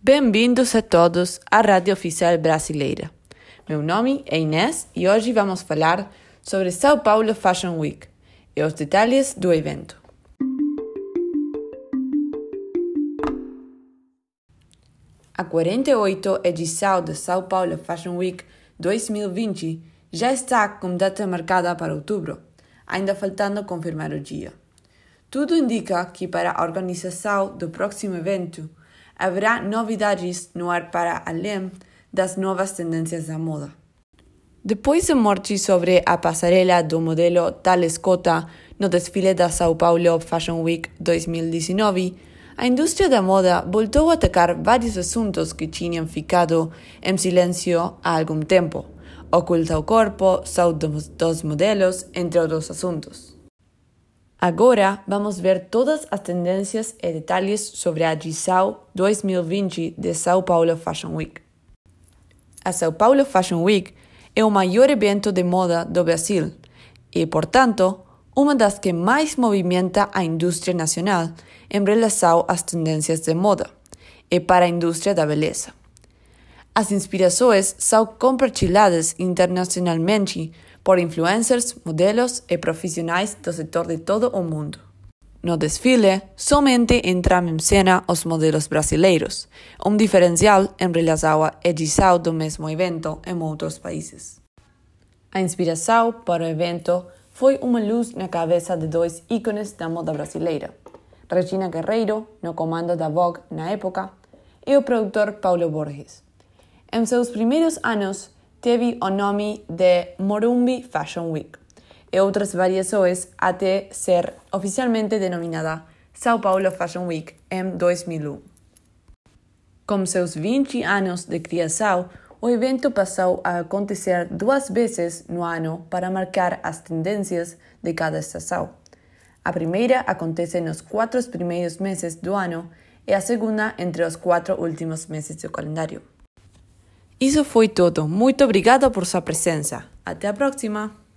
Bem-vindos a todos à Rádio Oficial Brasileira. Meu nome é Inês e hoje vamos falar sobre São Paulo Fashion Week e os detalhes do evento. A 48 edição de São Paulo Fashion Week 2020 já está com data marcada para outubro, ainda faltando confirmar o dia. Tudo indica que para a organização do próximo evento haverá novidades no ar para além das novas tendências da moda. Depois da morte sobre a passarela do modelo Tal Escota no desfile da São Paulo Fashion Week 2019, a indústria da moda voltou a atacar vários assuntos que tinham ficado em silêncio há algum tempo. Oculta o corpo, saúde dos modelos, entre outros assuntos. Agora vamos ver todas as tendências e detalhes sobre a edição 2020 de São Paulo Fashion Week. A São Paulo Fashion Week é o maior evento de moda do Brasil e, portanto, uma das que mais movimenta a indústria nacional em relação às tendências de moda e para a indústria da beleza. As inspirações são compartilhadas internacionalmente por influencers, modelos e profissionais do setor de todo o mundo. No desfile, somente entram em cena os modelos brasileiros, um diferencial em relação à edição do mesmo evento em outros países. A inspiração para o evento foi uma luz na cabeça de dois ícones da moda brasileira, Regina Guerreiro, no comando da Vogue na época, e o produtor Paulo Borges. Em seus primeiros anos, teve o nome de Morumbi Fashion Week e outras variações até ser oficialmente denominada São Paulo Fashion Week em 2001. Com seus 20 anos de criação, o evento passou a acontecer duas vezes no ano para marcar as tendências de cada estação. A primeira acontece nos quatro primeiros meses do ano e a segunda entre os quatro últimos meses do calendário. Isso foi tudo. Muito obrigada por sua presença. Até a próxima!